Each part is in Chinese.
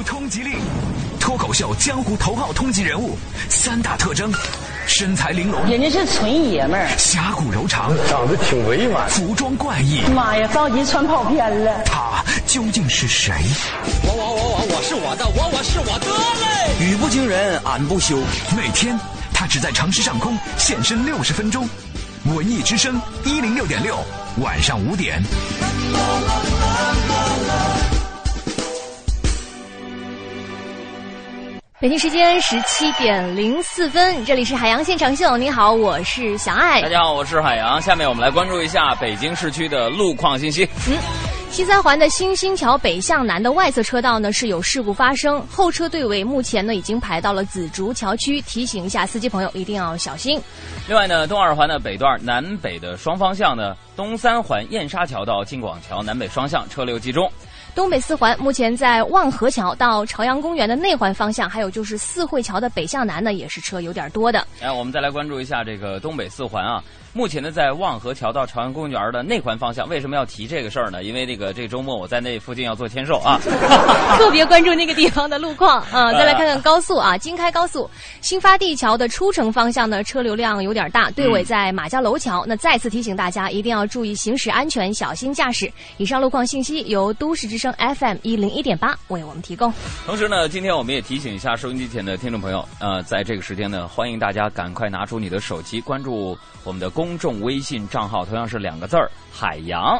湖通缉令，脱口秀江湖头号通缉人物，三大特征：身材玲珑，人家是纯爷们儿，侠骨柔肠，长得挺委婉，服装怪异。妈呀，着急穿跑偏了。他究竟是谁？我我我我我是我的，我我是我的嘞！语不惊人俺不休。每天他只在城市上空现身六十分钟。文艺之声一零六点六，晚上五点。北京时间十七点零四分，这里是海洋现场秀。你好，我是小爱。大家好，我是海洋。下面我们来关注一下北京市区的路况信息。嗯，西三环的新兴桥北向南的外侧车道呢是有事故发生，后车队尾目前呢已经排到了紫竹桥区，提醒一下司机朋友一定要小心。另外呢，东二环的北段南北的双方向呢，东三环燕莎桥到金广桥南北双向车流集中。东北四环目前在望河桥到朝阳公园的内环方向，还有就是四惠桥的北向南呢，也是车有点多的。来，我们再来关注一下这个东北四环啊。目前呢，在望河桥到朝阳公园的内环方向，为什么要提这个事儿呢？因为那个这周末我在那附近要做签售啊，特别关注那个地方的路况啊。再来看看高速啊，京开高速新发地桥的出城方向呢，车流量有点大，队尾在马家楼桥。那再次提醒大家，一定要注意行驶安全，小心驾驶。以上路况信息由都市之声 FM 一零一点八为我们提供。同时呢，今天我们也提醒一下收音机前的听众朋友，呃，在这个时间呢，欢迎大家赶快拿出你的手机关注我们的。公众微信账号同样是两个字儿“海洋”，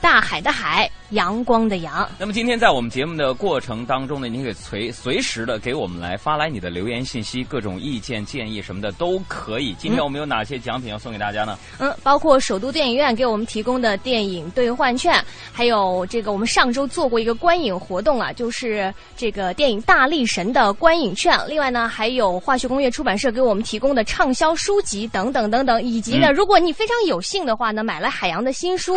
大海的海。阳光的阳。那么今天在我们节目的过程当中呢，你可以随随时的给我们来发来你的留言信息，各种意见建议什么的都可以。今天我们有哪些奖品要送给大家呢？嗯，包括首都电影院给我们提供的电影兑换券，还有这个我们上周做过一个观影活动啊，就是这个电影《大力神》的观影券。另外呢，还有化学工业出版社给我们提供的畅销书籍等等等等，以及呢，如果你非常有幸的话呢，买了海洋的新书，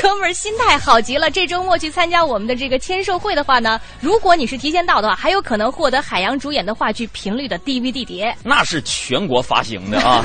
哥们儿心态好极。了，这周末去参加我们的这个签售会的话呢，如果你是提前到的话，还有可能获得海洋主演的话剧《频率》的 DVD 碟，那是全国发行的啊。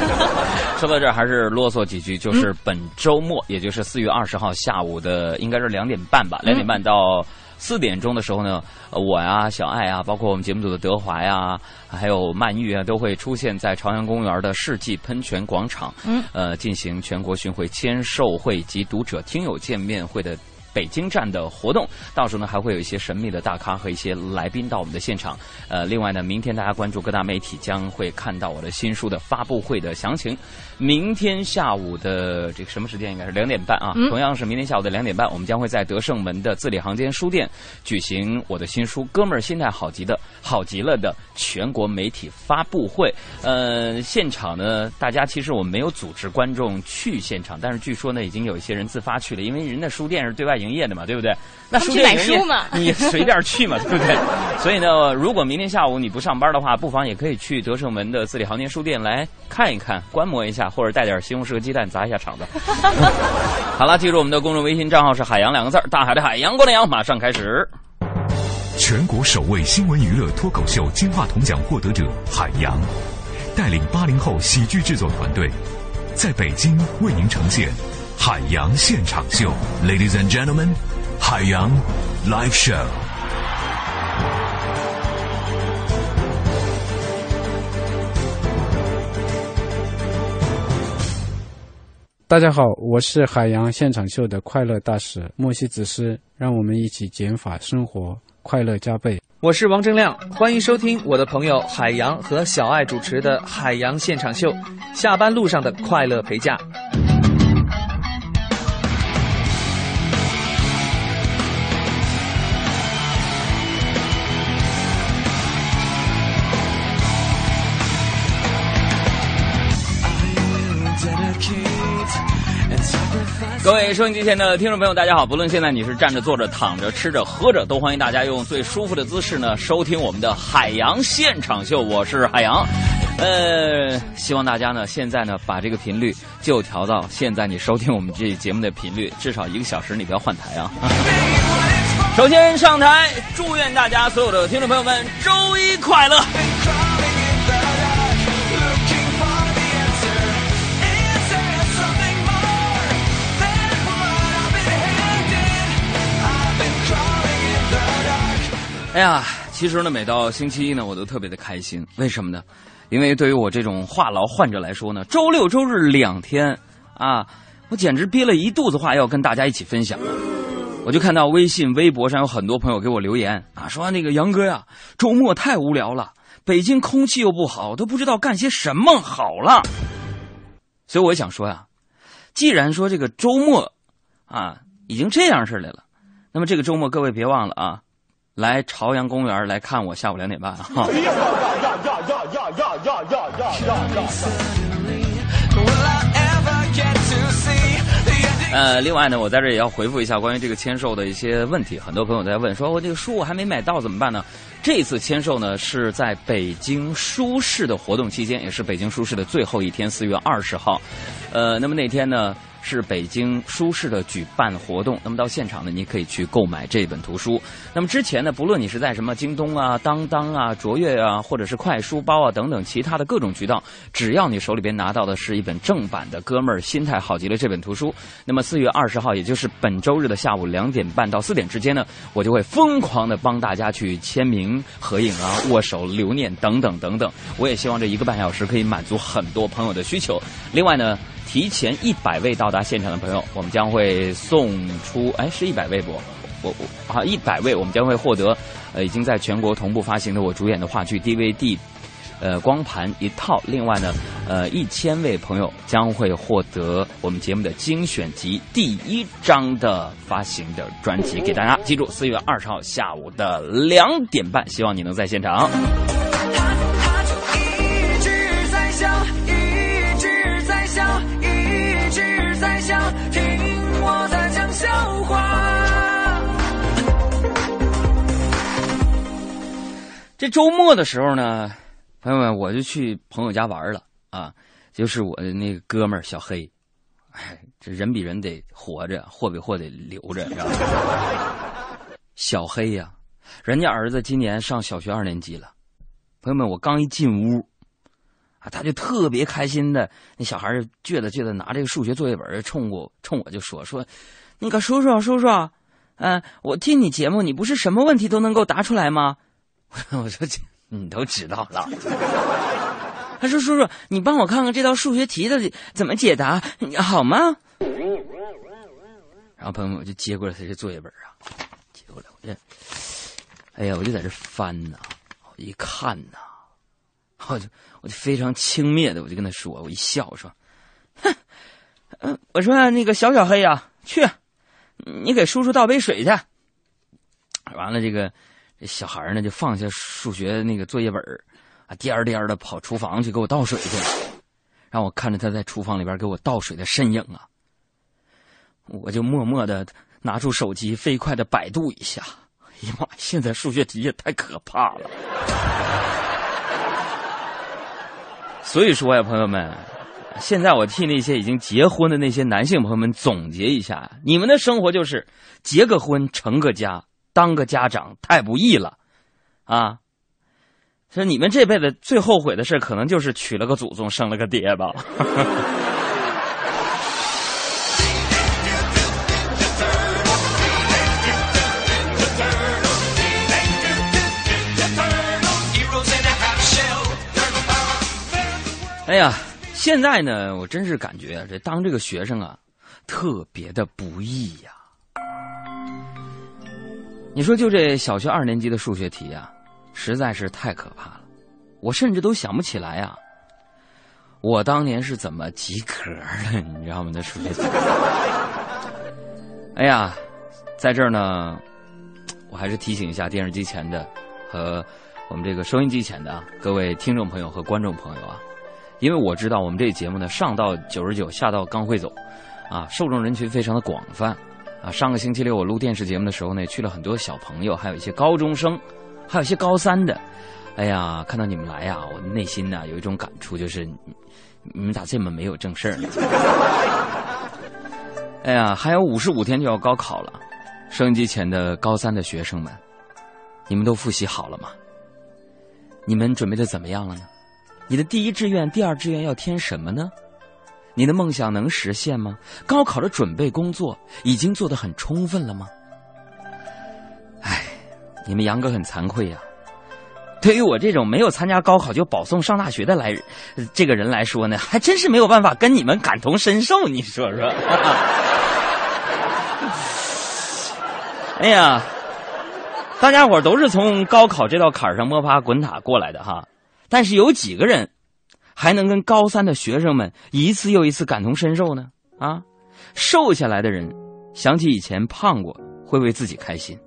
说到这儿，还是啰嗦几句，就是本周末，也就是四月二十号下午的，应该是两点半吧，两点半到四点钟的时候呢，我呀、小爱啊，包括我们节目组的德华呀，还有曼玉啊，都会出现在朝阳公园的世纪喷泉广场，嗯，呃，进行全国巡回签售会及读者听友见面会的。北京站的活动，到时候呢还会有一些神秘的大咖和一些来宾到我们的现场。呃，另外呢，明天大家关注各大媒体将会看到我的新书的发布会的详情。明天下午的这个什么时间？应该是两点半啊，同样是明天下午的两点半，我们将会在德胜门的字里行间书店举行我的新书《哥们儿心态好极的好极了》的全国媒体发布会。呃，现场呢，大家其实我们没有组织观众去现场，但是据说呢，已经有一些人自发去了，因为人家书店是对外。营业的嘛，对不对？那书店营业嘛，你随便去嘛，对不对？所以呢，如果明天下午你不上班的话，不妨也可以去德胜门的字里行间书店来看一看、观摩一下，或者带点西红柿和鸡蛋砸一下场子。好了，记住我们的公众微信账号是“海洋”两个字大海的海，阳光的阳。马上开始。全国首位新闻娱乐脱口秀金话筒奖获得者海洋，带领八零后喜剧制作团队，在北京为您呈现。海洋现场秀，Ladies and Gentlemen，海洋 Live Show。大家好，我是海洋现场秀的快乐大使莫西子诗，让我们一起减法生活，快乐加倍。我是王铮亮，欢迎收听我的朋友海洋和小爱主持的海洋现场秀，下班路上的快乐陪驾。各位收音机前的听众朋友，大家好！不论现在你是站着、坐着、躺着、吃着、喝着，都欢迎大家用最舒服的姿势呢收听我们的海洋现场秀。我是海洋，呃，希望大家呢现在呢把这个频率就调到现在你收听我们这节目的频率，至少一个小时你不要换台啊。首先上台，祝愿大家所有的听众朋友们周一快乐。哎呀，其实呢，每到星期一呢，我都特别的开心。为什么呢？因为对于我这种话痨患者来说呢，周六周日两天啊，我简直憋了一肚子话要跟大家一起分享。我就看到微信、微博上有很多朋友给我留言啊，说那个杨哥呀，周末太无聊了，北京空气又不好，都不知道干些什么好了。所以我想说呀，既然说这个周末啊已经这样式儿来了，那么这个周末各位别忘了啊。来朝阳公园来看我，下午两点半哈。呃，另外呢，我在这也要回复一下关于这个签售的一些问题。很多朋友在问，说我这个书我还没买到怎么办呢？这次签售呢是在北京书市的活动期间，也是北京书市的最后一天，四月二十号。呃，那么那天呢？是北京书市的举办活动，那么到现场呢，你可以去购买这本图书。那么之前呢，不论你是在什么京东啊、当当啊、卓越啊，或者是快书包啊等等其他的各种渠道，只要你手里边拿到的是一本正版的《哥们儿心态好极了》这本图书，那么四月二十号，也就是本周日的下午两点半到四点之间呢，我就会疯狂的帮大家去签名、合影啊、握手留念等等等等。我也希望这一个半小时可以满足很多朋友的需求。另外呢。提前一百位到达现场的朋友，我们将会送出，哎，是一百位不？我我啊，一百位，我们将会获得，呃，已经在全国同步发行的我主演的话剧 DVD，呃，光盘一套。另外呢，呃，一千位朋友将会获得我们节目的精选集第一章的发行的专辑，给大家记住，四月二十号下午的两点半，希望你能在现场。这周末的时候呢，朋友们，我就去朋友家玩了啊，就是我的那个哥们儿小黑，哎，这人比人得活着，货比货得留着，知道吗？小黑呀，人家儿子今年上小学二年级了，朋友们，我刚一进屋，啊，他就特别开心的，那小孩倔的倔的拿这个数学作业本冲我冲我就说说，那个叔叔叔叔，嗯，我听你节目，你不是什么问题都能够答出来吗？我说你都知道了。他说：“叔叔，你帮我看看这道数学题的怎么解答，好吗？”然后朋友们我就接过来他这作业本啊，接过来我这，哎呀，我就在这翻呐，我一看呐，我就我就非常轻蔑的，我就跟他说，我一笑我说：“哼，嗯，我说那个小小黑呀，去，你给叔叔倒杯水去。”完了这个。小孩呢，就放下数学那个作业本啊，颠颠的跑厨房去给我倒水去了。让我看着他在厨房里边给我倒水的身影啊，我就默默的拿出手机，飞快的百度一下。哎呀妈，现在数学题也太可怕了。所以说呀，朋友们，现在我替那些已经结婚的那些男性朋友们总结一下：你们的生活就是结个婚，成个家。当个家长太不易了，啊！说你们这辈子最后悔的事，可能就是娶了个祖宗，生了个爹吧。哎呀，现在呢，我真是感觉这当这个学生啊，特别的不易呀。你说就这小学二年级的数学题啊，实在是太可怕了，我甚至都想不起来啊。我当年是怎么及格的，你知道吗？那数学题。哎呀，在这儿呢，我还是提醒一下电视机前的和我们这个收音机前的各位听众朋友和观众朋友啊，因为我知道我们这节目呢，上到九十九，下到刚会走，啊，受众人群非常的广泛。啊，上个星期六我录电视节目的时候呢，去了很多小朋友，还有一些高中生，还有一些高三的。哎呀，看到你们来呀，我内心呢有一种感触，就是你们咋这么没有正事儿呢？哎呀，还有五十五天就要高考了，收音机前的高三的学生们，你们都复习好了吗？你们准备的怎么样了呢？你的第一志愿、第二志愿要填什么呢？你的梦想能实现吗？高考的准备工作已经做得很充分了吗？哎，你们杨哥很惭愧呀、对于我这种没有参加高考就保送上大学的来这个人来说呢，还真是没有办法跟你们感同身受，你说说？哎呀，大家伙都是从高考这道坎上摸爬滚打过来的哈，但是有几个人还能跟高三的学生们一次又一次感同身受呢？啊，瘦下来的人想起以前胖过，会为自己开心；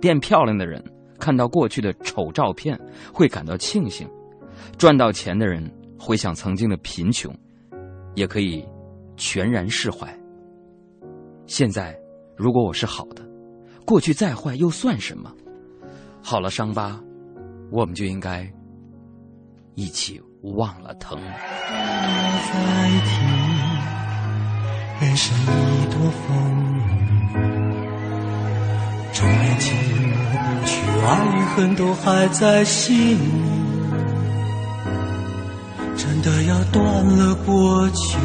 变漂亮的人看到过去的丑照片，会感到庆幸；赚到钱的人回想曾经的贫穷，也可以全然释怀。现在，如果我是好的，过去再坏又算什么？好了伤疤，我们就应该一起忘了疼。不再听人生一朵风雨，中年情过去，爱与恨都还在心里。真的要断了过去，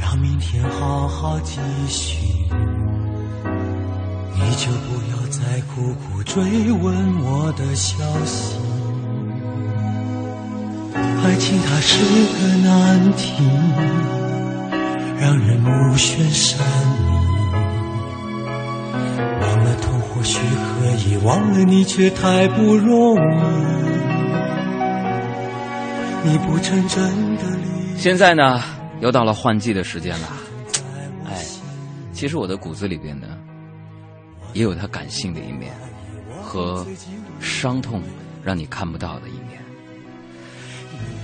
让明天好好继续。你就不要再苦苦追问我的消息。爱情它是个难题，让人目眩神迷。忘了痛或许可以，忘了你却太不容易。你不曾真的离现在呢，又到了换季的时间了。哎，其实我的骨子里边呢，也有他感性的一面和伤痛让你看不到的一面。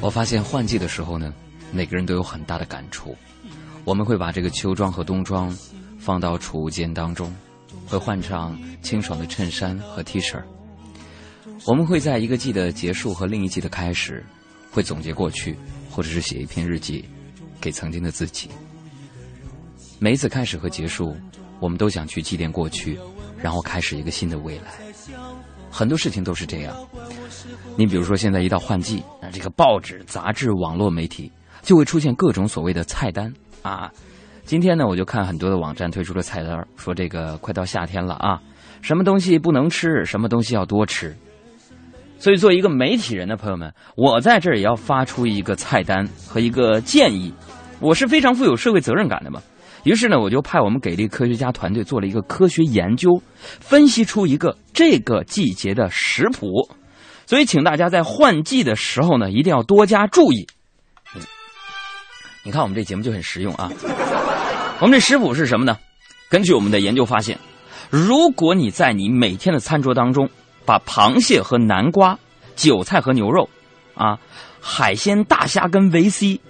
我发现换季的时候呢，每个人都有很大的感触。我们会把这个秋装和冬装放到储物间当中，会换上清爽的衬衫和 T 恤。我们会在一个季的结束和另一季的开始，会总结过去，或者是写一篇日记，给曾经的自己。每一次开始和结束，我们都想去祭奠过去，然后开始一个新的未来。很多事情都是这样。你比如说，现在一到换季，那这个报纸、杂志、网络媒体就会出现各种所谓的菜单啊。今天呢，我就看很多的网站推出了菜单，说这个快到夏天了啊，什么东西不能吃，什么东西要多吃。所以，作为一个媒体人的朋友们，我在这儿也要发出一个菜单和一个建议。我是非常富有社会责任感的嘛。于是呢，我就派我们给力科学家团队做了一个科学研究，分析出一个这个季节的食谱。所以，请大家在换季的时候呢，一定要多加注意。嗯你看，我们这节目就很实用啊。我们这食谱是什么呢？根据我们的研究发现，如果你在你每天的餐桌当中，把螃蟹和南瓜、韭菜和牛肉，啊，海鲜大虾跟维 C，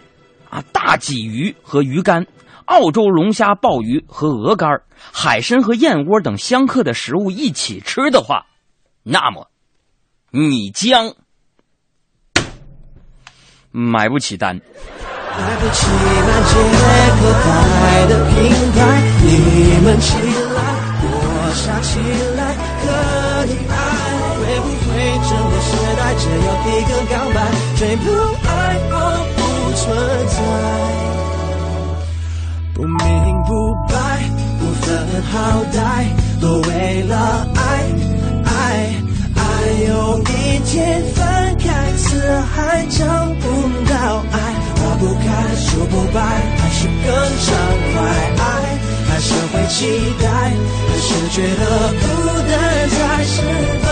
啊，大鲫鱼和鱼干，澳洲龙虾、鲍鱼和鹅肝海参和燕窝等相克的食物一起吃的话，那么你将买不起单。只有一个告白，最不爱我不存在，不明不白，不分好歹，都为了爱爱爱，有一天分开，四海找不到爱。花不开，树不白，还是更畅快。爱还是会期待，还是觉得孤单才失败。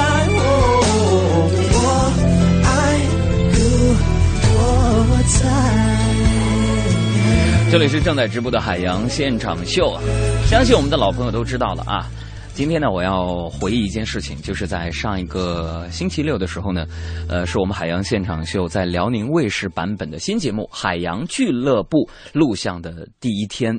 我爱故我在。这里是正在直播的海洋现场秀啊，相信我们的老朋友都知道了啊。今天呢，我要回忆一件事情，就是在上一个星期六的时候呢，呃，是我们海洋现场秀在辽宁卫视版本的新节目《海洋俱乐部》录像的第一天。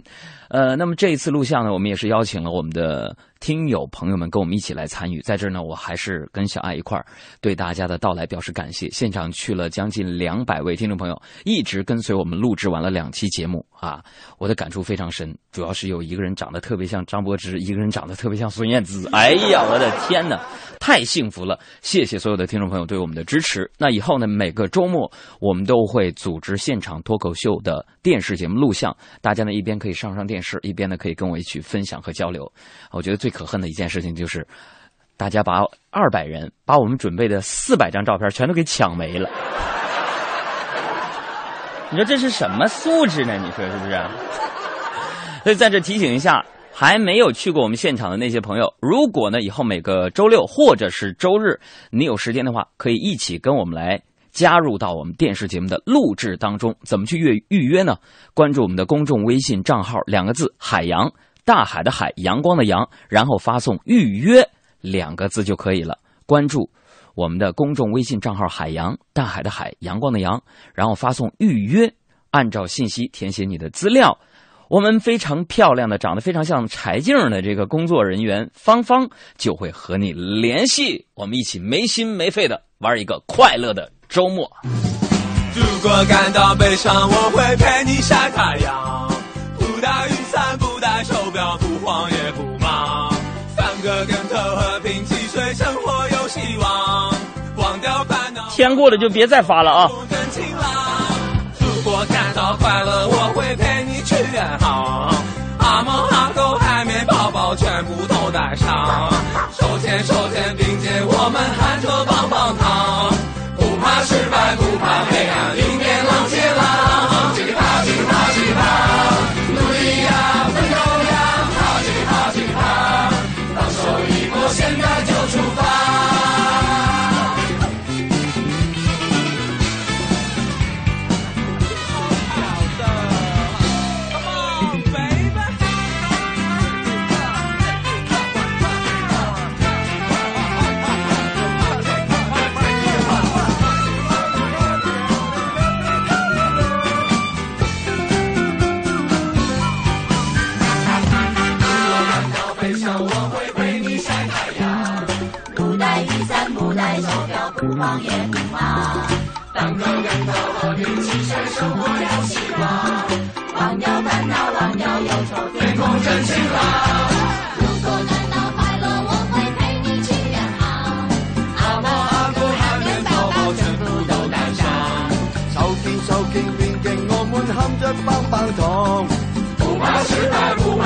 呃，那么这一次录像呢，我们也是邀请了我们的听友朋友们跟我们一起来参与。在这呢，我还是跟小爱一块儿对大家的到来表示感谢。现场去了将近两百位听众朋友，一直跟随我们录制完了两期节目啊，我的感触非常深。主要是有一个人长得特别像张柏芝，一个人长得特别像孙燕姿。哎呀，我的天哪，太幸福了！谢谢所有的听众朋友对我们的支持。那以后呢，每个周末我们都会组织现场脱口秀的电视节目录像，大家呢一边可以上上电视，一边呢可以跟我一起分享和交流。我觉得最可恨的一件事情就是。大家把二百人把我们准备的四百张照片全都给抢没了。你说这是什么素质呢？你说是不是？所以在这提醒一下，还没有去过我们现场的那些朋友，如果呢以后每个周六或者是周日你有时间的话，可以一起跟我们来加入到我们电视节目的录制当中。怎么去预预约呢？关注我们的公众微信账号，两个字“海洋”，大海的海，阳光的阳，然后发送“预约”两个字就可以了。关注我们的公众微信账号“海洋”，大海的海，阳光的阳，然后发送“预约”，按照信息填写你的资料。我们非常漂亮的、长得非常像柴静的这个工作人员芳芳就会和你联系，我们一起没心没肺的玩一个快乐的周末。如果感到悲伤，我会陪你晒太阳，不大雨伞，不带手表，不慌也不忙，翻个跟头，和平汽水，生活有希望，忘掉烦恼。天过了就别再发了啊！如果感到快乐，我会陪你去远航，阿猫阿狗、海绵宝宝全部都带上，手牵手肩并肩，我们含着不慌也不忙，翻个跟头，和平起身，生活有希望，忘掉烦恼，忘掉忧愁，天空真晴朗。如果感到快乐，我会陪你去远航，阿猫阿狗、海绵宝宝全部都带上，手牽手肩並肩，我們含着棒棒糖，不怕失敗，不怕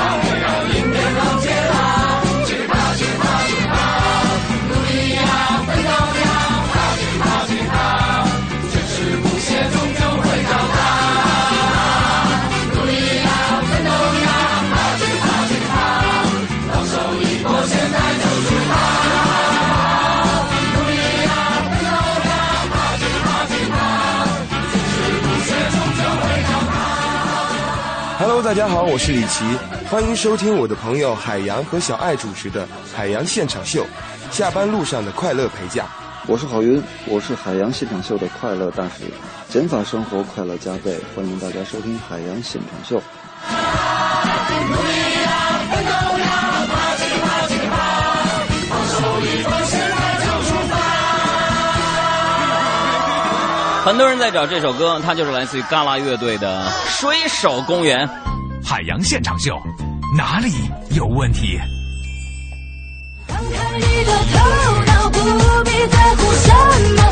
大家好，我是李琦，欢迎收听我的朋友海洋和小爱主持的《海洋现场秀》，下班路上的快乐陪驾。我是郝云，我是海洋现场秀的快乐大使，减法生活快乐加倍，欢迎大家收听海洋现场秀。很多人在找这首歌，它就是来自于嘎啦乐队的《水手公园》。海洋现场秀，哪里有问题？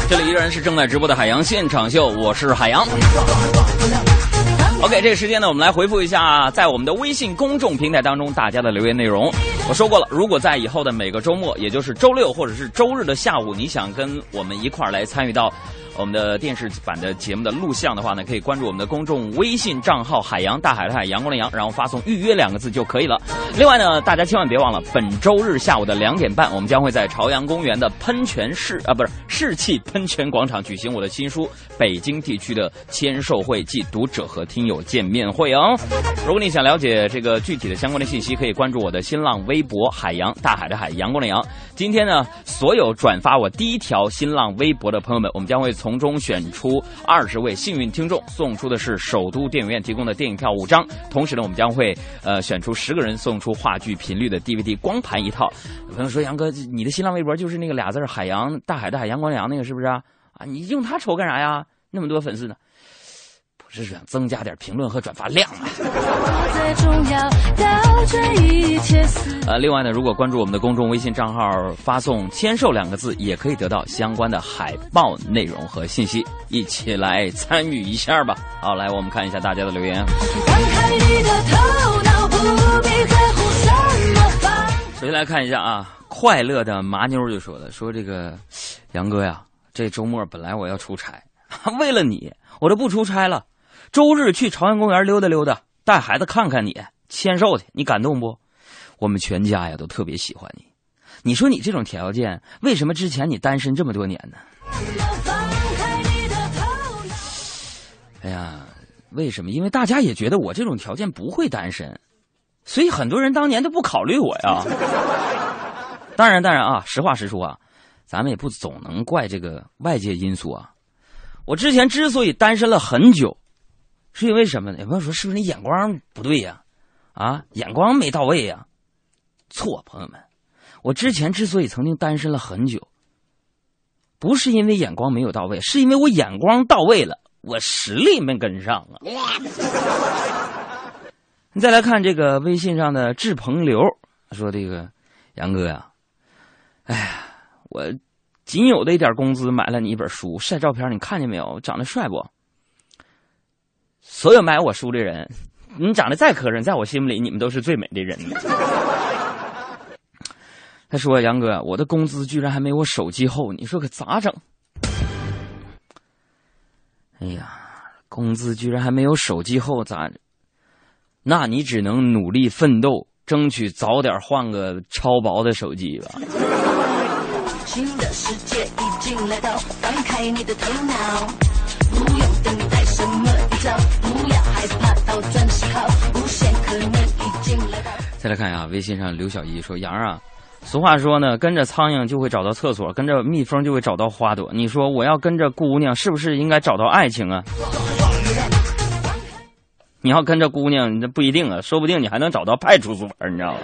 这里依然是正在直播的海洋现场秀，我是海洋。OK，这个时间呢，我们来回复一下在我们的微信公众平台当中大家的留言内容。我说过了，如果在以后的每个周末，也就是周六或者是周日的下午，你想跟我们一块儿来参与到我们的电视版的节目的录像的话呢，可以关注我们的公众微信账号“海洋大海的海阳光的阳”，然后发送“预约”两个字就可以了。另外呢，大家千万别忘了，本周日下午的两点半，我们将会在朝阳公园的喷泉市啊，不是士气喷泉广场举行我的新书《北京地区的签售会暨读者和听友见面会》哦。如果你想了解这个具体的相关的信息，可以关注我的新浪微博“海洋大海的海阳光的阳”。今天呢，所有转发我第一条新浪微博的朋友们，我们将会从中选出二十位幸运听众，送出的是首都电影院提供的电影票五张。同时呢，我们将会呃选出十个人，送出话剧频率的 DVD 光盘一套。有朋友说：“杨哥，你的新浪微博就是那个俩字海洋大海的海阳光的阳那个是不是啊？啊，你用它瞅干啥呀？那么多粉丝呢？”不是想增加点评论和转发量啊。呃，另外呢，如果关注我们的公众微信账号，发送“签售”两个字，也可以得到相关的海报内容和信息，一起来参与一下吧。好，来我们看一下大家的留言。首先来看一下啊，快乐的麻妞就说了，说这个杨哥呀，这周末本来我要出差，为了你，我都不出差了，周日去朝阳公园溜达溜达，带孩子看看你，签售去，你感动不？我们全家呀都特别喜欢你。你说你这种条件，为什么之前你单身这么多年呢？哎呀，为什么？因为大家也觉得我这种条件不会单身，所以很多人当年都不考虑我呀。当然，当然啊，实话实说啊，咱们也不总能怪这个外界因素啊。我之前之所以单身了很久，是因为什么呢？有朋友说是不是你眼光不对呀？啊，眼光没到位呀？错，朋友们。我之前之所以曾经单身了很久，不是因为眼光没有到位，是因为我眼光到位了，我实力没跟上啊。你再来看这个微信上的志鹏流说：“这个杨哥呀，哎呀，我仅有的一点工资买了你一本书，晒照片，你看见没有？长得帅不？所有买我书的人，你长得再磕碜，在我心里你们都是最美的人。”他说：“杨哥，我的工资居然还没我手机厚，你说可咋整？”哎呀，工资居然还没有手机厚，咋？那你只能努力奋斗，争取早点换个超薄的手机吧。新的世界已经来到，放开你的头脑，不用等再来看一下微信上刘小一说：“杨啊。”俗话说呢，跟着苍蝇就会找到厕所，跟着蜜蜂就会找到花朵。你说我要跟着姑娘，是不是应该找到爱情啊？你要跟着姑娘，那不一定啊，说不定你还能找到派出所，你知道吗？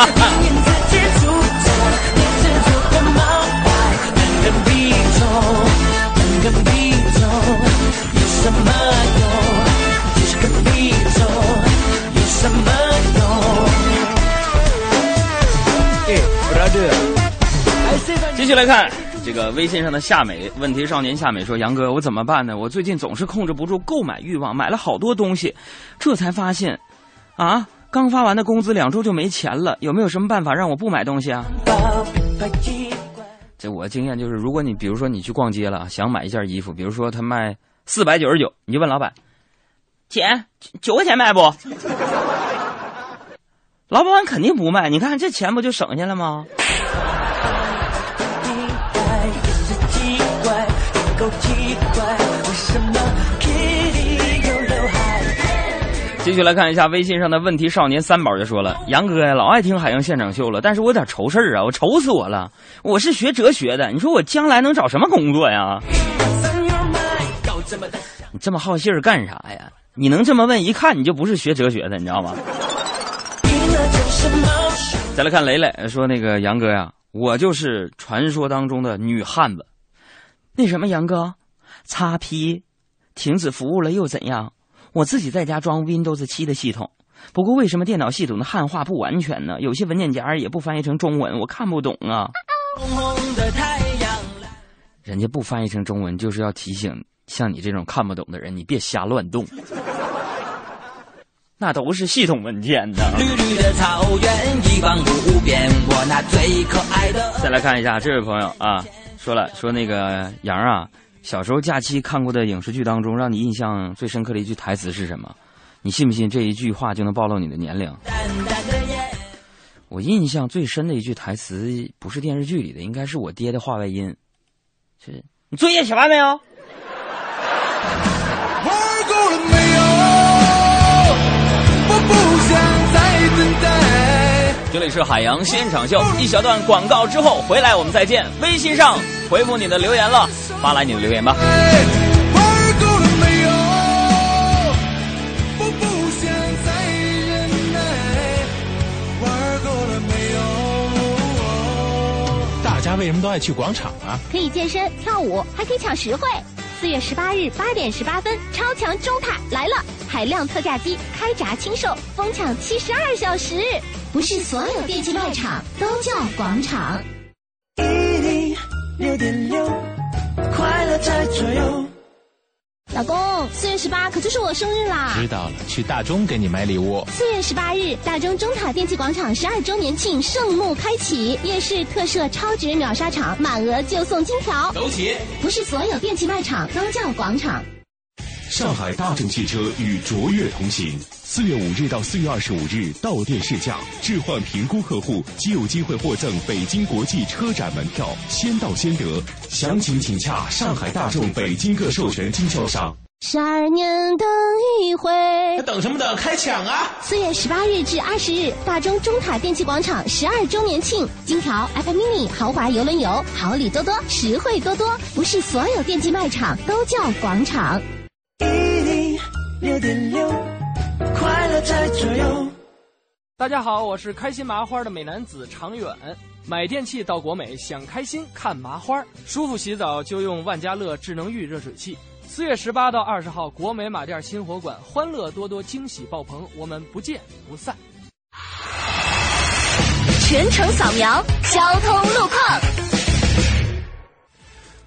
续来看这个微信上的夏美问题少年夏美说：“杨哥，我怎么办呢？我最近总是控制不住购买欲望，买了好多东西，这才发现，啊，刚发完的工资两周就没钱了。有没有什么办法让我不买东西啊？”这我经验就是，如果你比如说你去逛街了，想买一件衣服，比如说他卖四百九十九，你就问老板：“姐，九块钱卖不？” 老板肯定不卖，你看这钱不就省下了吗？都奇怪，为什么继续来看一下微信上的问题少年三宝就说了：“杨哥呀，老爱听海洋现场秀了，但是我有点愁事儿啊，我愁死我了。我是学哲学的，你说我将来能找什么工作呀？你这么好信儿干啥呀？你能这么问，一看你就不是学哲学的，你知道吗？”再来看磊磊说：“那个杨哥呀，我就是传说当中的女汉子。那什么，杨哥，擦皮停止服务了又怎样？我自己在家装 Windows 七的系统，不过为什么电脑系统的汉化不完全呢？有些文件夹也不翻译成中文，我看不懂啊。人家不翻译成中文，就是要提醒像你这种看不懂的人，你别瞎乱动。”那都是系统文件的。绿绿的草原一望无边，我那最可爱的。再来看一下这位朋友啊，说了说那个杨啊，小时候假期看过的影视剧当中，让你印象最深刻的一句台词是什么？你信不信这一句话就能暴露你的年龄？我印象最深的一句台词不是电视剧里的，应该是我爹的话外音。是你作业写完没有？这里是海洋现场秀，一小段广告之后回来我们再见。微信上回复你的留言了，发来你的留言吧。大家为什么都爱去广场啊？可以健身、跳舞，还可以抢实惠。四月十八日八点十八分，超强中塔来了，海量特价机开闸清售，疯抢七十二小时。不是所有电器卖场都叫广场。一零六点六，快乐在左右。老公，四月十八可就是我生日啦！知道了，去大中给你买礼物。四月十八日，大中中塔电器广场十二周年庆盛幕开启，夜市特设超值秒杀场，满额就送金条。走起！不是所有电器卖场都叫广场。上海大众汽车与卓越同行，四月五日到四月二十五日到店试驾，置换评估客户即有机会获赠北京国际车展门票，先到先得。详情请洽上海大众北京各授权经销商。十二年等一回，等什么等？开抢啊！四月十八日至二十日，大中中塔电器广场十二周年庆，金条、iPad mini、豪华游轮游，好礼多多，实惠多多。不是所有电器卖场都叫广场。六点六，快乐在左右。大家好，我是开心麻花的美男子常远。买电器到国美，想开心看麻花，舒服洗澡就用万家乐智能浴热水器。四月十八到二十号，国美马甸新火馆，欢乐多多，惊喜爆棚，我们不见不散。全程扫描交通路况。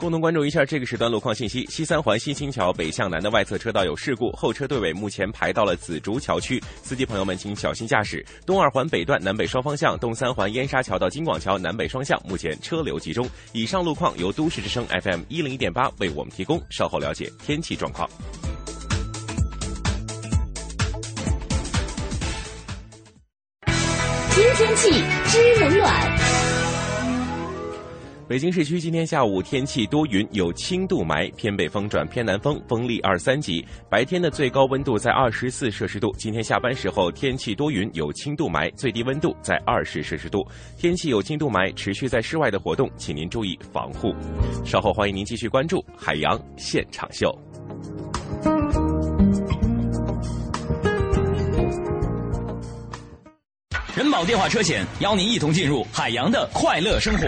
共同关注一下这个时段路况信息：西三环新兴桥北向南的外侧车道有事故，后车队尾目前排到了紫竹桥区，司机朋友们请小心驾驶。东二环北段南北双方向，东三环燕莎桥到金广桥南北双向目前车流集中。以上路况由都市之声 FM 一零一点八为我们提供，稍后了解天气状况。天气知冷暖。北京市区今天下午天气多云，有轻度霾，偏北风转偏南风，风力二三级。白天的最高温度在二十四摄氏度。今天下班时候天气多云，有轻度霾，最低温度在二十摄氏度。天气有轻度霾，持续在室外的活动，请您注意防护。稍后欢迎您继续关注海洋现场秀。人保电话车险邀您一同进入海洋的快乐生活。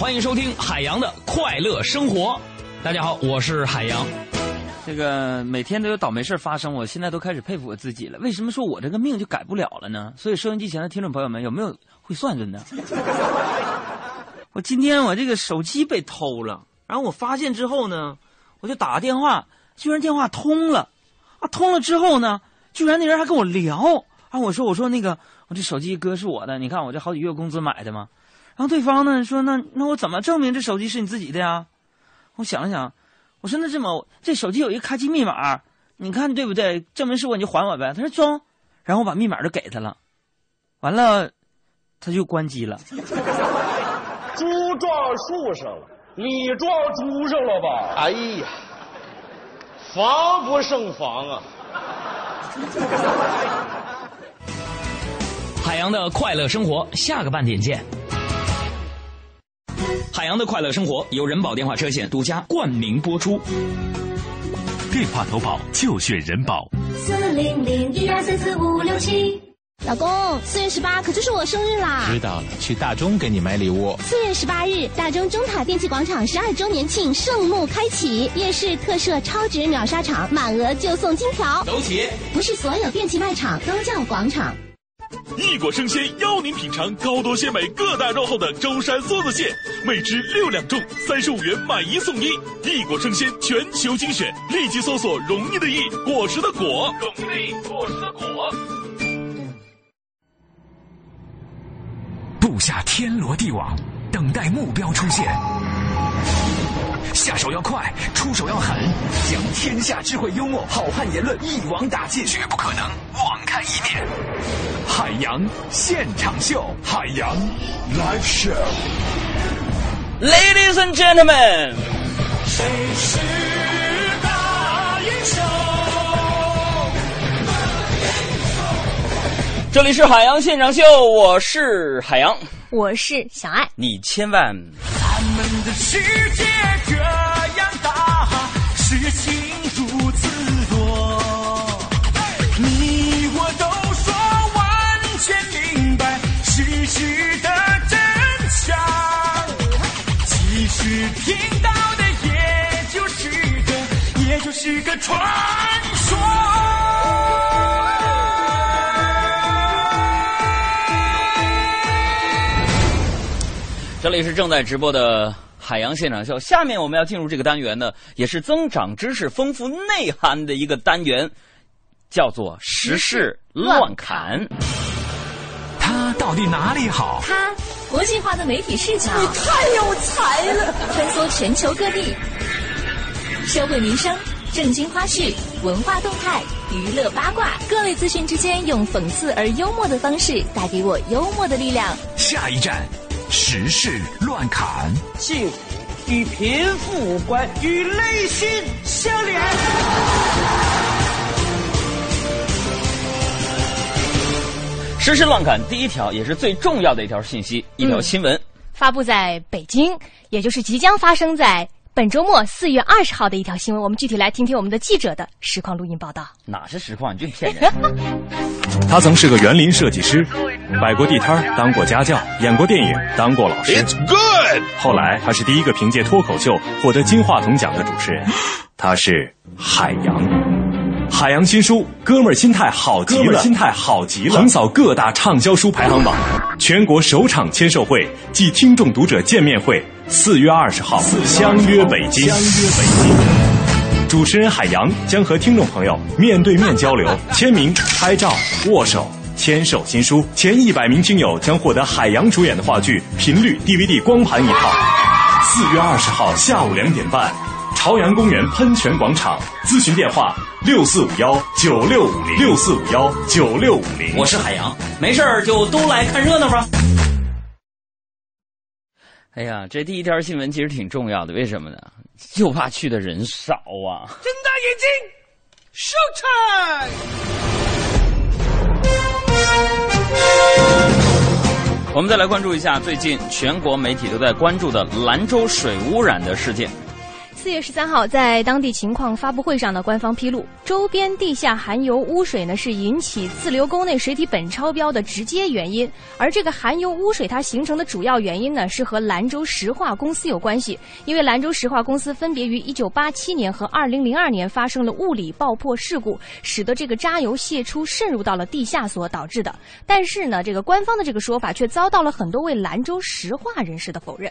欢迎收听海洋的快乐生活。大家好，我是海洋。这个每天都有倒霉事发生，我现在都开始佩服我自己了。为什么说我这个命就改不了了呢？所以收音机前的听众朋友们，有没有会算算的？我今天我这个手机被偷了，然后我发现之后呢，我就打个电话，居然电话通了。啊，通了之后呢，居然那人还跟我聊。啊，我说我说那个我这手机哥是我的，你看我这好几月工资买的嘛。然后对方呢说那那我怎么证明这手机是你自己的呀？我想了想，我说那这么这手机有一个开机密码，你看对不对？证明是我你就还我呗。他说中，然后我把密码就给他了，完了他就关机了。猪撞树上了，你撞猪上了吧？哎呀，防不胜防啊！海洋的快乐生活，下个半点见。海洋的快乐生活由人保电话车险独家冠名播出。电话投保就选人保。四零零一二三四五六七。老公，四月十八可就是我生日啦！知道了，去大中给你买礼物。四月十八日，大中中塔电器广场十二周年庆盛幕开启，夜市特设超值秒杀场，满额就送金条。走起！不是所有电器卖场都叫广场。一果生鲜邀您品尝高多鲜美、个大肉厚的舟山梭子蟹，每只六两重，三十五元买一送一。一果生鲜全球精选，立即搜索“容易的易，果实的果”，容易，果实的果。布下天罗地网，等待目标出现。下手要快，出手要狠，将天下智慧、幽默、好汉言论一网打尽，绝不可能网开一面。海洋现场秀，海洋 live show。Ladies and gentlemen，谁是大英雄？这里是海洋现场秀，我是海洋，我是小爱。你千万咱们的世界这样大，事情如此多。你我都说完全明白事实的真相，其实听到的也就是个，也就是个传这里是正在直播的海洋现场秀，下面我们要进入这个单元呢，也是增长知识、丰富内涵的一个单元，叫做时事乱侃。他到底哪里好？他国际化的媒体视角，你太有才了！穿梭全球各地，社会民生、政经花絮、文化动态、娱乐八卦，各类资讯之间，用讽刺而幽默的方式，带给我幽默的力量。下一站，时事乱侃。幸福与贫富无关，与内心相连。时事乱侃第一条也是最重要的一条信息，一条新闻。发布在北京，也就是即将发生在本周末四月二十号的一条新闻。我们具体来听听我们的记者的实况录音报道。哪是实况？你这骗人！他曾是个园林设计师，摆过地摊，当过家教，演过电影，当过老师。It's good。后来，他是第一个凭借脱口秀获得金话筒奖的主持人，他是海洋。海洋新书《哥们儿心态好极了》，心态好极了，横扫各大畅销书排行榜。全国首场签售会暨听众读者见面会，四月二十号相约北京。相约北京。主持人海洋将和听众朋友面对面交流，签名、拍照、握手。签售新书，前一百名听友将获得海洋主演的话剧《频率》DVD 光盘一套。四月二十号下午两点半，朝阳公园喷泉广场，咨询电话六四五幺九六五零六四五幺九六五零。我是海洋，没事儿就都来看热闹吧。哎呀，这第一条新闻其实挺重要的，为什么呢？就怕去的人少啊。睁大眼睛，show time！我们再来关注一下最近全国媒体都在关注的兰州水污染的事件。四月十三号，在当地情况发布会上呢，官方披露，周边地下含油污水呢是引起自流沟内水体苯超标的直接原因，而这个含油污水它形成的主要原因呢是和兰州石化公司有关系，因为兰州石化公司分别于一九八七年和二零零二年发生了物理爆破事故，使得这个渣油泄出渗入到了地下所导致的。但是呢，这个官方的这个说法却遭到了很多位兰州石化人士的否认。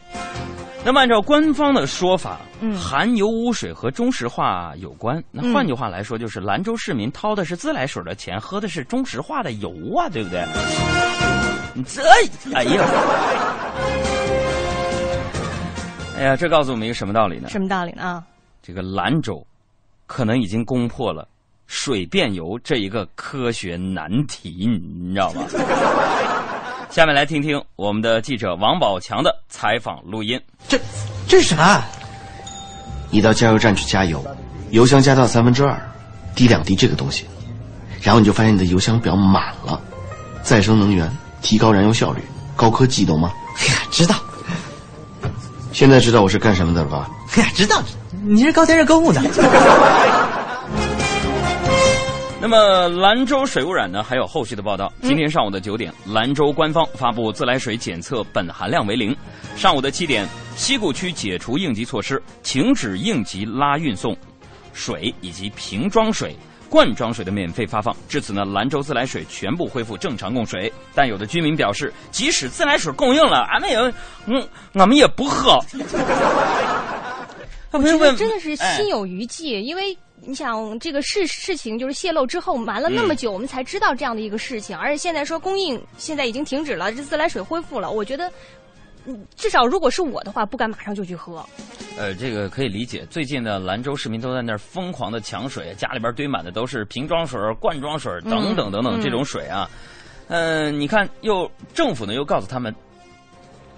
那么按照官方的说法，嗯含油污水和中石化有关。那换句话来说，就是兰州市民掏的是自来水的钱，喝的是中石化的油啊，对不对？你这，哎呀，哎呀，这告诉我们一个什么道理呢？什么道理呢？啊，这个兰州可能已经攻破了水变油这一个科学难题，你知道吗？下面来听听我们的记者王宝强的采访录音。这这是什么？你到加油站去加油，油箱加到三分之二，滴两滴这个东西，然后你就发现你的油箱表满了。再生能源，提高燃油效率，高科技，懂吗？哎呀，知道。现在知道我是干什么的了吧？哎呀，知道。你是高天热购物的。那么，兰州水污染呢？还有后续的报道。今天上午的九点，兰州官方发布自来水检测苯含量为零。上午的七点，西固区解除应急措施，停止应急拉运送水以及瓶装水、罐装水的免费发放。至此呢，兰州自来水全部恢复正常供水。但有的居民表示，即使自来水供应了，俺们也，嗯，俺们也不喝。我觉得真的是心有余悸，因为你想这个事事情就是泄露之后瞒了那么久，我们才知道这样的一个事情，而且现在说供应现在已经停止了，这自来水恢复了，我觉得。嗯，至少如果是我的话，不敢马上就去喝。呃，这个可以理解。最近呢，兰州市民都在那儿疯狂的抢水，家里边堆满的都是瓶装水、罐装水等等等等这种水啊。嗯、呃，你看，又政府呢又告诉他们，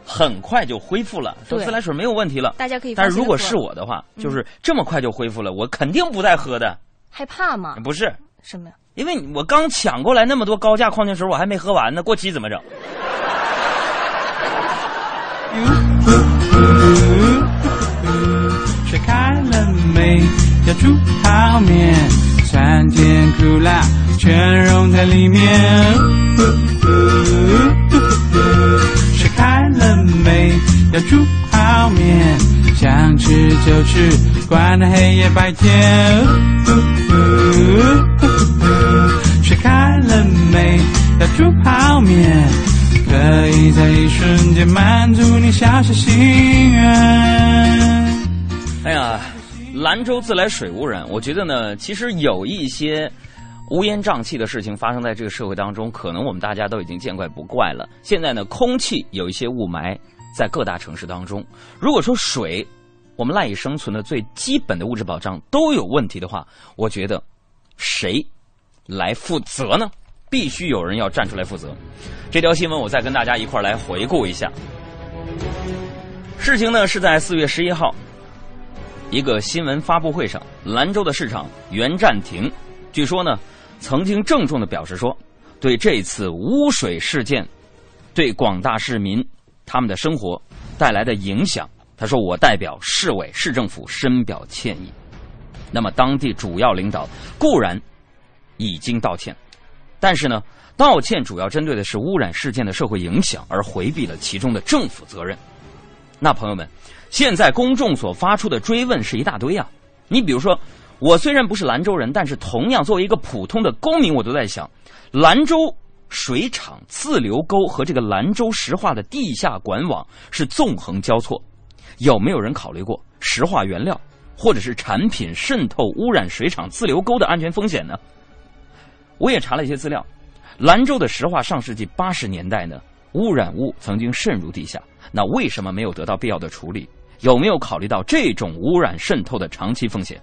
很快就恢复了，说自来水没有问题了。大家可以。但是如果是我的话，嗯、就是这么快就恢复了，我肯定不再喝的。害怕吗？不是。什么？呀？因为我刚抢过来那么多高价矿泉水，我还没喝完呢，过期怎么整？水开了没？要煮泡面，酸甜苦辣全融在里面。开了没？要煮泡面，想吃就吃，管它黑夜白天。呜呜呜呜水开了没？要煮泡面，可以在一瞬间满足你小小心愿。哎呀，兰州自来水污染，我觉得呢，其实有一些乌烟瘴气的事情发生在这个社会当中，可能我们大家都已经见怪不怪了。现在呢，空气有一些雾霾在各大城市当中。如果说水，我们赖以生存的最基本的物质保障都有问题的话，我觉得谁来负责呢？必须有人要站出来负责。这条新闻我再跟大家一块来回顾一下。事情呢是在四月十一号，一个新闻发布会上，兰州的市长袁占庭，据说呢曾经郑重的表示说，对这次污水事件对广大市民他们的生活带来的影响，他说我代表市委市政府深表歉意。那么当地主要领导固然已经道歉，但是呢，道歉主要针对的是污染事件的社会影响，而回避了其中的政府责任。那朋友们，现在公众所发出的追问是一大堆啊。你比如说，我虽然不是兰州人，但是同样作为一个普通的公民，我都在想，兰州水厂自流沟和这个兰州石化的地下管网是纵横交错，有没有人考虑过石化原料或者是产品渗透污染水厂自流沟的安全风险呢？我也查了一些资料，兰州的石化上世纪八十年代呢，污染物曾经渗入地下。那为什么没有得到必要的处理？有没有考虑到这种污染渗透的长期风险？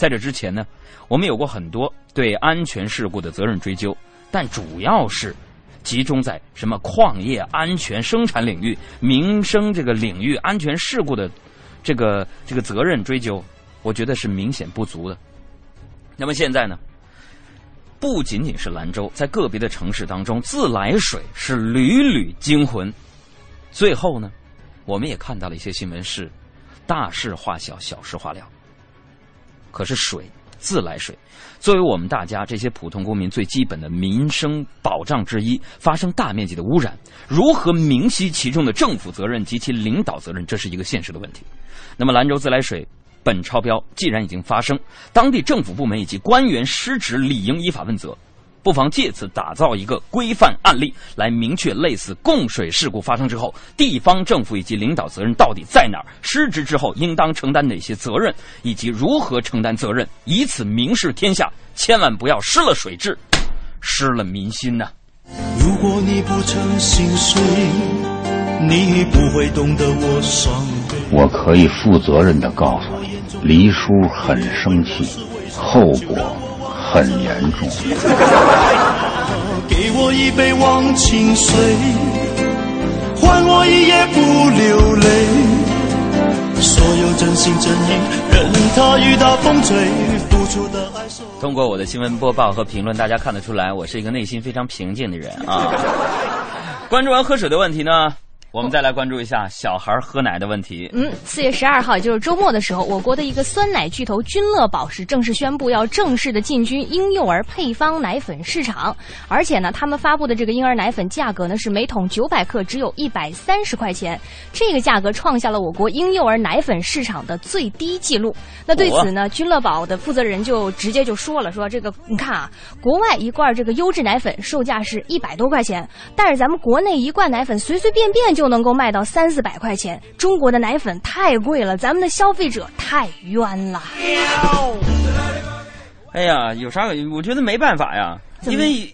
在这之前呢，我们有过很多对安全事故的责任追究，但主要是集中在什么矿业安全生产领域、民生这个领域安全事故的这个这个责任追究，我觉得是明显不足的。那么现在呢，不仅仅是兰州，在个别的城市当中，自来水是屡屡惊魂。最后呢，我们也看到了一些新闻是大事化小，小事化了。可是水，自来水，作为我们大家这些普通公民最基本的民生保障之一，发生大面积的污染，如何明晰其中的政府责任及其领导责任，这是一个现实的问题。那么兰州自来水本超标，既然已经发生，当地政府部门以及官员失职，理应依法问责。不妨借此打造一个规范案例，来明确类似供水事故发生之后，地方政府以及领导责任到底在哪儿，失职之后应当承担哪些责任，以及如何承担责任，以此明示天下，千万不要失了水质，失了民心呐、如果你不曾心碎，你不会懂得我伤悲。我可以负责任的告诉你，黎叔很生气，后果很严重。给我一杯忘情水，换我一夜不流泪。所有真心真意，任他雨打风吹，付出的爱。通过我的新闻播报和评论，大家看得出来，我是一个内心非常平静的人啊。关注完喝水的问题呢，我们再来关注一下小孩喝奶的问题。嗯，四月十二号，也就是周末的时候，我国的一个酸奶巨头君乐宝是正式宣布要正式的进军婴幼儿配方奶粉市场，而且呢，他们发布的这个婴儿奶粉价格呢是每桶九百克只有一百三十块钱，这个价格创下了我国婴幼儿奶粉市场的最低记录。那对此呢，君乐宝的负责人就直接就说了，说这个你看啊，国外一罐这个优质奶粉售价是一百多块钱，但是咱们国内一罐奶粉随随便便就能够卖到三四百块钱，中国的奶粉太贵了，咱们的消费者太冤了。哎呀，有啥？我觉得没办法呀，因为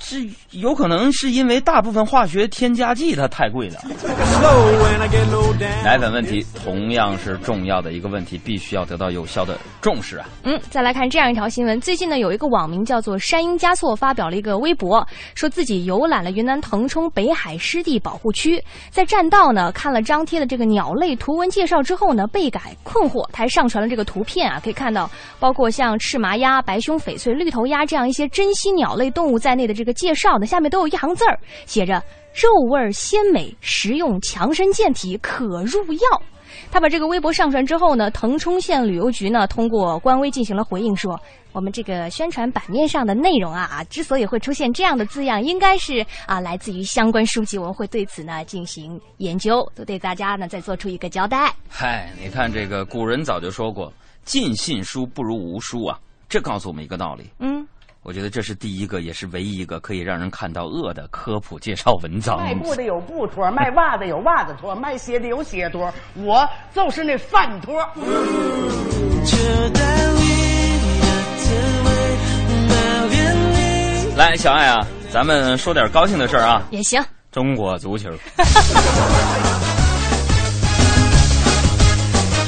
是有可能是因为大部分化学添加剂它太贵了。奶粉问题同样是重要的一个问题，必须要得到有效的重视啊。嗯，再来看这样一条新闻。最近呢，有一个网名叫做“山鹰加措”发表了一个微博，说自己游览了云南腾冲北海湿地保护区，在栈道呢看了张贴的这个鸟类图文介绍之后呢，倍感困惑，他还上传了这个图片啊，可以看到包括像赤麻鸭、白胸翡翠、绿头鸭这样一些珍稀鸟类动物在内的这个介绍的，下面都有一行字儿，写着。肉味鲜美，食用强身健体，可入药。他把这个微博上传之后呢，腾冲县旅游局呢通过官微进行了回应说。我们这个宣传版面上的内容啊啊，之所以会出现这样的字样，应该是啊来自于相关书籍，我们会对此呢进行研究，都对大家呢再做出一个交代。嗨，你看这个古人早就说过，尽信书不如无书啊，这告诉我们一个道理。嗯，我觉得这是第一个，也是唯一一个可以让人看到恶的科普介绍文章。卖布的有布托，卖袜子有袜子托，卖鞋的有鞋托，我就是那饭托。来，小爱啊，咱们说点高兴的事儿啊。也行。中国足球。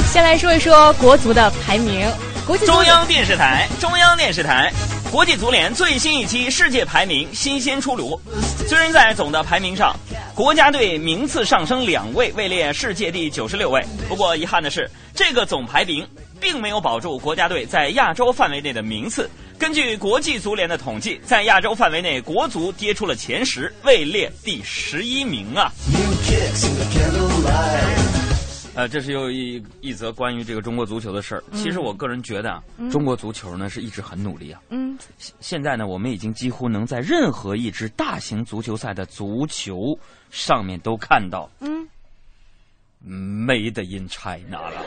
先来说一说国足的排名。国际中央电视台，中央电视台，国际足联最新一期世界排名新鲜出炉。虽然在总的排名上，国家队名次上升两位，位列世界第九十六位。不过遗憾的是，这个总排名并没有保住国家队在亚洲范围内的名次。根据国际足联的统计，在亚洲范围内，国足跌出了前十，位列第十一名啊。呃，这是又一一则关于这个中国足球的事儿。其实我个人觉得啊，中国足球呢是一直很努力啊。嗯。现在呢，我们已经几乎能在任何一支大型足球赛的足球上面都看到，嗯，Made in China 了。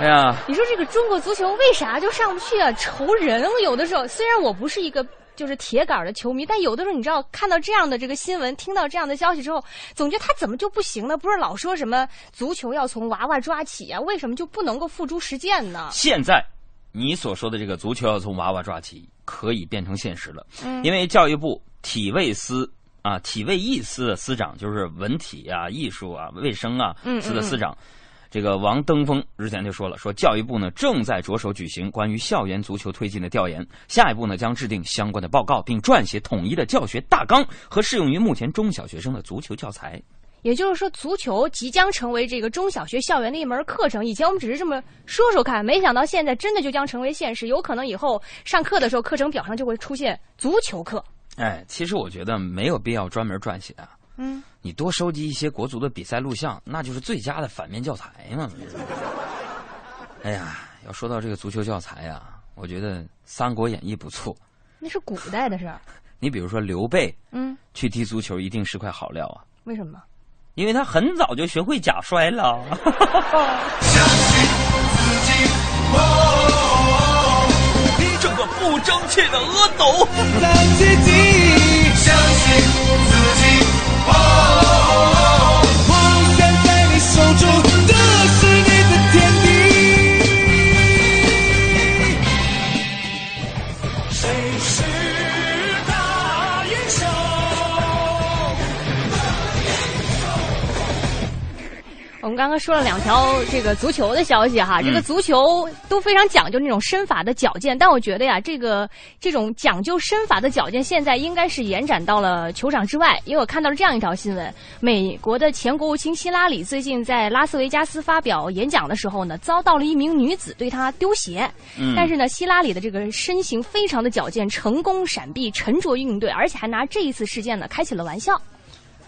哎呀，你说这个中国足球为啥就上不去啊？愁人！我有的时候虽然我不是一个就是铁杆的球迷，但有的时候你知道看到这样的这个新闻，听到这样的消息之后，总觉得他怎么就不行呢？不是老说什么足球要从娃娃抓起啊？为什么就不能够付诸实践呢？现在你所说的这个足球要从娃娃抓起，可以变成现实了。嗯，因为教育部体卫司啊，体卫艺司的司长就是文体啊、艺术啊、卫生啊司的司长。这个王登峰日前就说了，说教育部呢正在着手举行关于校园足球推进的调研，下一步呢将制定相关的报告，并撰写统一的教学大纲和适用于目前中小学生的足球教材。也就是说，足球即将成为这个中小学校园的一门课程。以前我们只是这么说说看，没想到现在真的就将成为现实。有可能以后上课的时候，课程表上就会出现足球课。哎，其实我觉得没有必要专门撰写啊。嗯，你多收集一些国足的比赛录像，那就是最佳的反面教材嘛。哎呀，要说到这个足球教材呀，我觉得《三国演义》不错。那是古代的事儿。你比如说刘备，嗯，去踢足球一定是块好料啊。为什么？因为他很早就学会假摔了。相信自己，你这个不争气的阿斗。相信自己，王我们刚刚说了两条这个足球的消息哈，这个足球都非常讲究那种身法的矫健，但我觉得呀，这个这种讲究身法的矫健，现在应该是延展到了球场之外。因为我看到了这样一条新闻：美国的前国务卿希拉里最近在拉斯维加斯发表演讲的时候呢，遭到了一名女子对他丢鞋，嗯但是呢，希拉里的这个身形非常的矫健，成功闪避，沉着应对，而且还拿这一次事件呢开起了玩笑。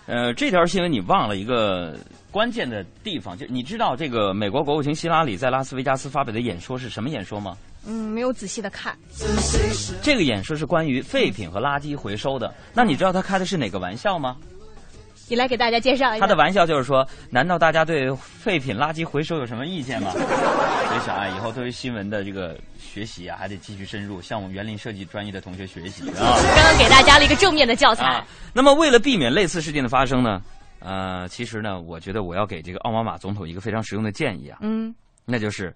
呃，这条新闻你忘了一个关键的地方，就你知道这个美国国务卿希拉里在拉斯维加斯发表的演说是什么演说吗？嗯，没有仔细的看。这个演说是关于废品和垃圾回收的。那你知道他开的是哪个玩笑吗？你来给大家介绍一下。他的玩笑就是说，难道大家对废品垃圾回收有什么意见吗？所以小爱以后对于新闻的这个学习啊，还得继续深入，向我们园林设计专业的同学学习啊。刚刚给大家了一个正面的教材。啊，那么为了避免类似事件的发生呢，呃，其实呢，我觉得我要给这个奥巴马总统一个非常实用的建议啊，嗯，那就是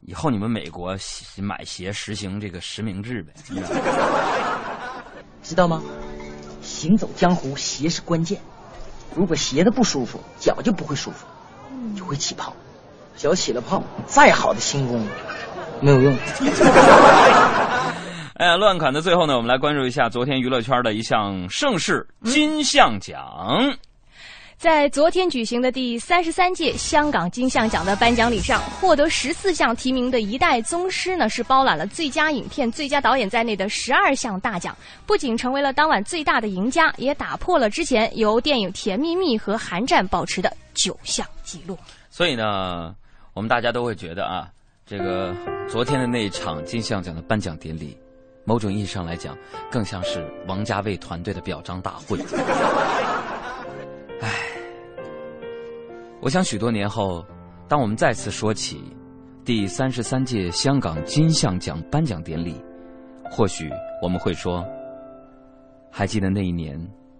以后你们美国买鞋实行这个实名制呗。知道吗？行走江湖，鞋是关键。如果鞋子不舒服，脚就不会舒服，就会起泡。脚起了泡，再好的轻功没有用。哎呀，乱侃的最后呢，我们来关注一下昨天娱乐圈的一项盛事——金像奖。在昨天举行的第三十三届香港金像奖的颁奖礼上，获得十四项提名的《一代宗师》呢，是包揽了最佳影片、最佳导演在内的十二项大奖，不仅成为了当晚最大的赢家，也打破了之前由电影《甜蜜蜜》和《寒战》保持的九项纪录。所以呢，我们大家都会觉得啊，这个昨天的那一场金像奖的颁奖典礼，某种意义上来讲，更像是王家卫团队的表彰大会。唉，我想许多年后，当我们再次说起第三十三届香港金像奖颁奖典礼，或许我们会说：还记得那一年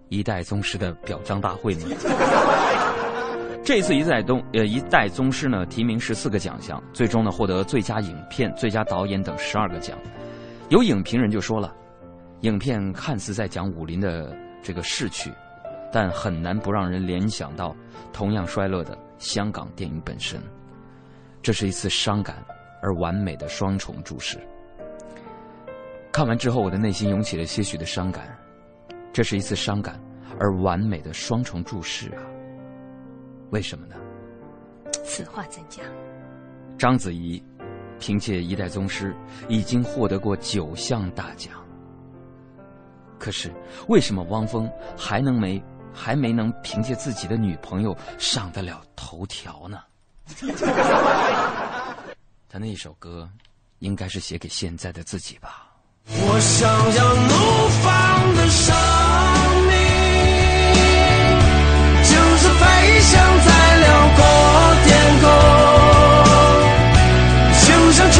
一代宗师的表彰大会吗？这一次一代宗呃一代宗师呢，提名十四个奖项，最终呢获得最佳影片、最佳导演等十二个奖。有影评人就说了，影片看似在讲武林的这个逝去。但很难不让人联想到同样衰落的香港电影本身。这是一次伤感而完美的双重注视。看完之后，我的内心涌起了些许的伤感。这是一次伤感而完美的双重注视啊！为什么呢？此话怎讲？章子怡凭借《一代宗师》已经获得过九项大奖，可是为什么汪峰还能没？还没能凭借自己的女朋友上得了头条呢。他那一首歌，应该是写给现在的自己吧。我想要怒放的生命，就是飞翔在辽阔天空，就像穿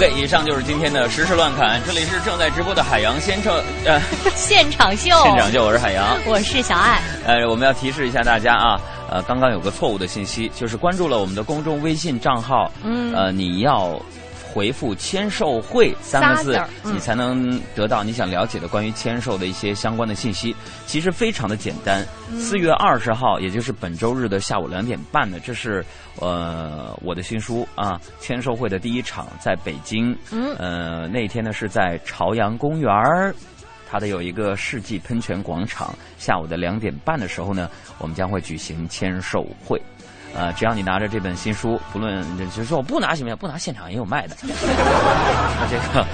OK，以上就是今天的时事乱侃，这里是正在直播的海洋先生呃 现场秀，现场秀，我是海洋。我是小爱。呃，我们要提示一下大家啊，呃，刚刚有个错误的信息，就是关注了我们的公众微信账号，嗯呃，你要回复“签售会”三个字你才能得到你想了解的关于签售的一些相关的信息。其实非常的简单。嗯四月二十号，也就是本周日的下午两点半呢，这是呃我的新书啊签售会的第一场，在北京。嗯呃，那天呢是在朝阳公园儿。它的有一个世纪喷泉广场，下午的两点半的时候呢，我们将会举行签售会。呃，只要你拿着这本新书，不论就是说我不拿行不行？不拿现场也有卖的。那 这个，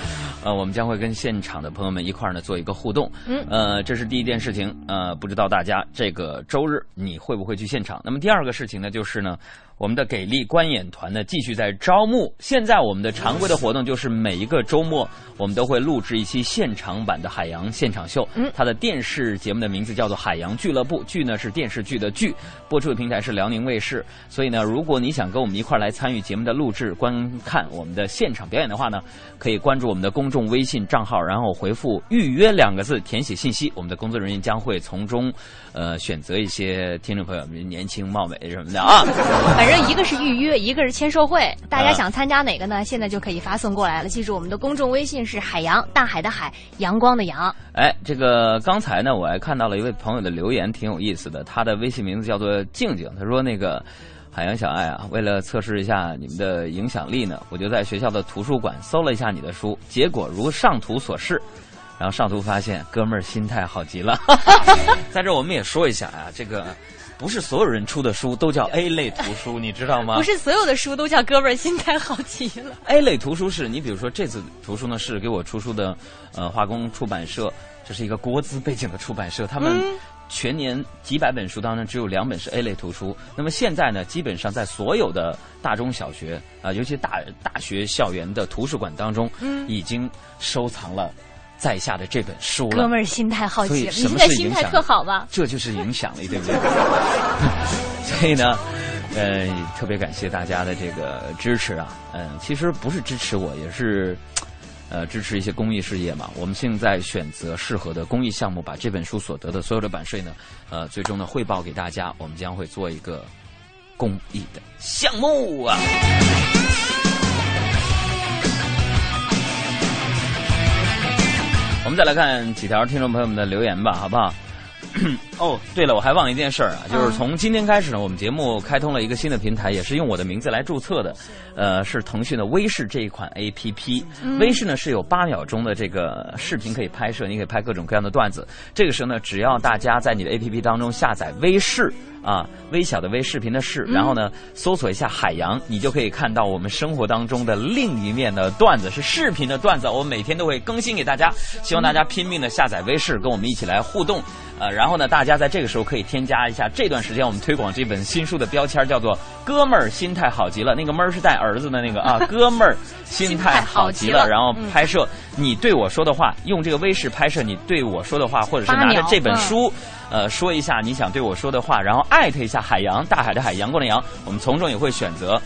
呃，我们将会跟现场的朋友们一块儿呢做一个互动。嗯呃，这是第一件事情。呃，不知道大家这个周日你会不会去现场？那么第二个事情呢，就是呢，我们的给力观演团呢继续在招募。现在我们的常规的活动就是每一个周末我们都会录制一期现场版的海洋现场秀。嗯它的电视节目的名字叫做《海洋俱乐部》，剧呢是电视剧的剧，播出的平台是辽宁卫视。所以呢，如果你想跟我们一块儿来参与节目的录制、观看我们的现场表演的话呢，可以关注我们的公众微信账号，然后回复“预约”两个字，填写信息，我们的工作人员将会从中，呃，选择一些听众朋友们年轻貌美什么的啊。反正一个是预约，一个是签售会，大家啊想参加哪个呢？现在就可以发送过来了。记住，我们的公众微信是海洋，大海的海，阳光的阳。哎，这个刚才呢，我还看到了一位朋友的留言，挺有意思的。他的微信名字叫做静静，他说那个海洋小爱啊，为了测试一下你们的影响力呢，我就在学校的图书馆搜了一下你的书，结果如上图所示。然后上图发现，哥们儿心态好极了。在这儿我们也说一下啊，这个不是所有人出的书都叫 A 类图书，你知道吗？不是所有的书都叫哥们儿心态好极了。A 类图书是你比如说这次图书呢是给我出书的，呃，化工出版社，这是一个国资背景的出版社，他们嗯全年几百本书当中只有两本是 A 类图书。那么现在呢，基本上在所有的大中小学啊、尤其大大学校园的图书馆当中，嗯已经收藏了在下的这本书了。哥们儿心态好极了，你现在心态特好吧？这就是影响力，对不对？所以呢，呃，特别感谢大家的这个支持啊。嗯、其实不是支持我，也是。呃，支持一些公益事业嘛。我们现在选择适合的公益项目，把这本书所得的所有的版税呢，呃，最终呢汇报给大家。我们将会做一个公益的项目啊。我们再来看几条听众朋友们的留言吧，好不好？哦，对了，我还忘了一件事儿啊，就是从今天开始呢，我们节目开通了一个新的平台，也是用我的名字来注册的，呃，是腾讯的微视这一款 A P P。嗯微视呢是有八秒钟的这个视频可以拍摄，你可以拍各种各样的段子。这个时候呢，只要大家在你的 A P P 当中下载微视啊，微小的微视频的视，嗯然后呢搜索一下海洋，你就可以看到我们生活当中的另一面的段子，是视频的段子，我每天都会更新给大家，希望大家拼命的下载微视，跟我们一起来互动。呃，然后呢，大家在这个时候可以添加一下这段时间我们推广这本新书的标签，叫做“哥们儿心态好极了”。那个“闷儿”是带儿子的那个啊，哥们儿心态好极了。然后嗯拍摄你对我说的话，用这个微视拍摄你对我说的话，或者是拿着这本嗯书，呃，说一下你想对我说的话，然后艾特一下海洋，大海的海，阳光的阳，我们从中也会选择。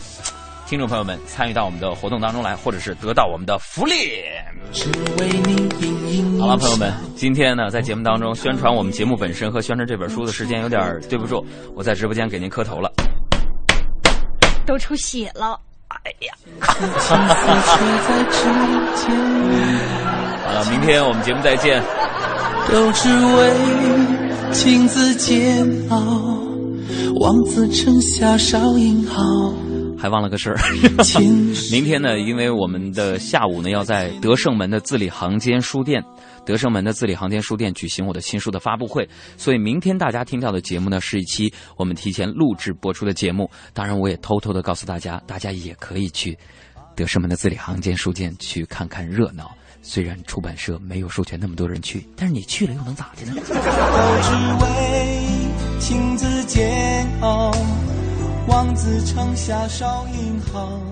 听众朋友们参与到我们的活动当中来，或者是得到我们的福利。好了，朋友们，今天呢，在节目当中宣传我们节目本身和宣传这本书的时间有点儿对不住，我在直播间给您磕头了。都出血了。哎呀！好了，明天我们节目再见。都只为情字煎熬，望子成下少英豪。还忘了个事儿，明天呢，因为我们的下午呢要在德胜门的字里行间书店，德胜门的字里行间书店举行我的新书的发布会，所以明天大家听到的节目呢是一期我们提前录制播出的节目。当然，我也偷偷的告诉大家，大家也可以去德胜门的字里行间书店去看看热闹。虽然出版社没有授权那么多人去，但是你去了又能咋的呢？都只为情字煎熬，望子成侠少英豪。